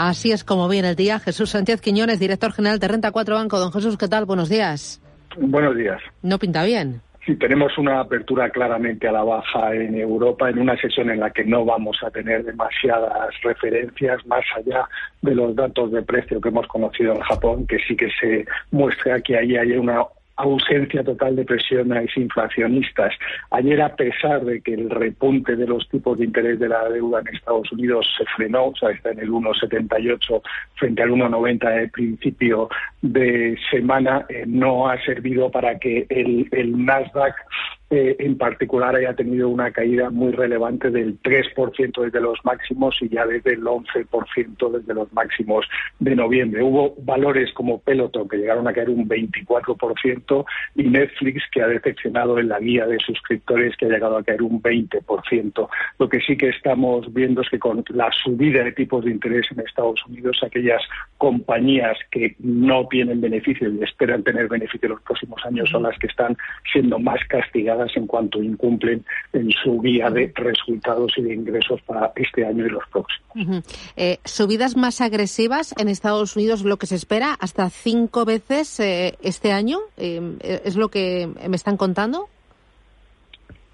Así es como viene el día. Jesús Sánchez Quiñones, director general de Renta 4 Banco. Don Jesús, ¿qué tal? Buenos días. Buenos días. No pinta bien. Sí, tenemos una apertura claramente a la baja en Europa en una sesión en la que no vamos a tener demasiadas referencias más allá de los datos de precio que hemos conocido en Japón, que sí que se muestra que ahí hay una ausencia total de presiones inflacionistas. Ayer, a pesar de que el repunte de los tipos de interés de la deuda en Estados Unidos se frenó, o sea, está en el 1,78 frente al 1,90 de principio de semana, eh, no ha servido para que el, el Nasdaq eh, en particular haya tenido una caída muy relevante del 3% desde los máximos y ya desde el 11% desde los máximos de noviembre. Hubo valores como Peloton que llegaron a caer un 24% y Netflix que ha decepcionado en la guía de suscriptores que ha llegado a caer un 20%. Lo que sí que estamos viendo es que con la subida de tipos de interés en Estados Unidos, aquellas compañías que no tienen beneficios y esperan tener beneficios en los próximos años son las que están siendo más castigadas en cuanto incumplen en su guía de resultados y de ingresos para este año y los próximos. Eh, subidas más agresivas en Estados Unidos, lo que se espera, hasta cinco veces eh, este año, eh, ¿es lo que me están contando?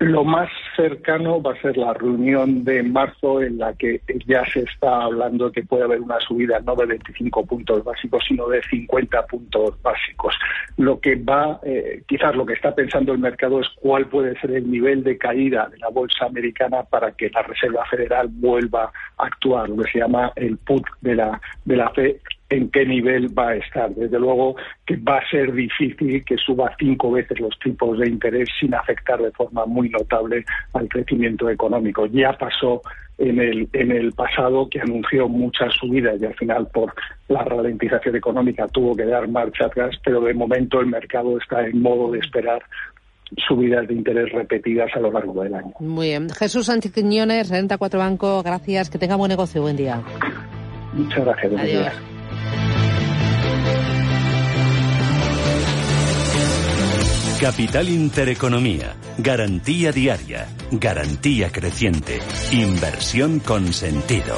Lo más cercano va a ser la reunión de marzo en la que ya se está hablando que puede haber una subida no de 25 puntos básicos, sino de 50 puntos básicos. Lo que va, eh, quizás lo que está pensando el mercado es cuál puede ser el nivel de caída de la bolsa americana para que la Reserva Federal vuelva a actuar, lo que se llama el put de la, de la FED en qué nivel va a estar. Desde luego que va a ser difícil que suba cinco veces los tipos de interés sin afectar de forma muy notable al crecimiento económico. Ya pasó en el, en el pasado que anunció muchas subidas y al final por la ralentización económica tuvo que dar marcha atrás, pero de momento el mercado está en modo de esperar subidas de interés repetidas a lo largo del año. Muy bien. Jesús Sánchez Quiñones, Renta Cuatro Banco, gracias. Que tenga buen negocio. Buen día. Muchas gracias. Adiós. Capital Intereconomía. Garantía diaria. Garantía creciente. Inversión con sentido.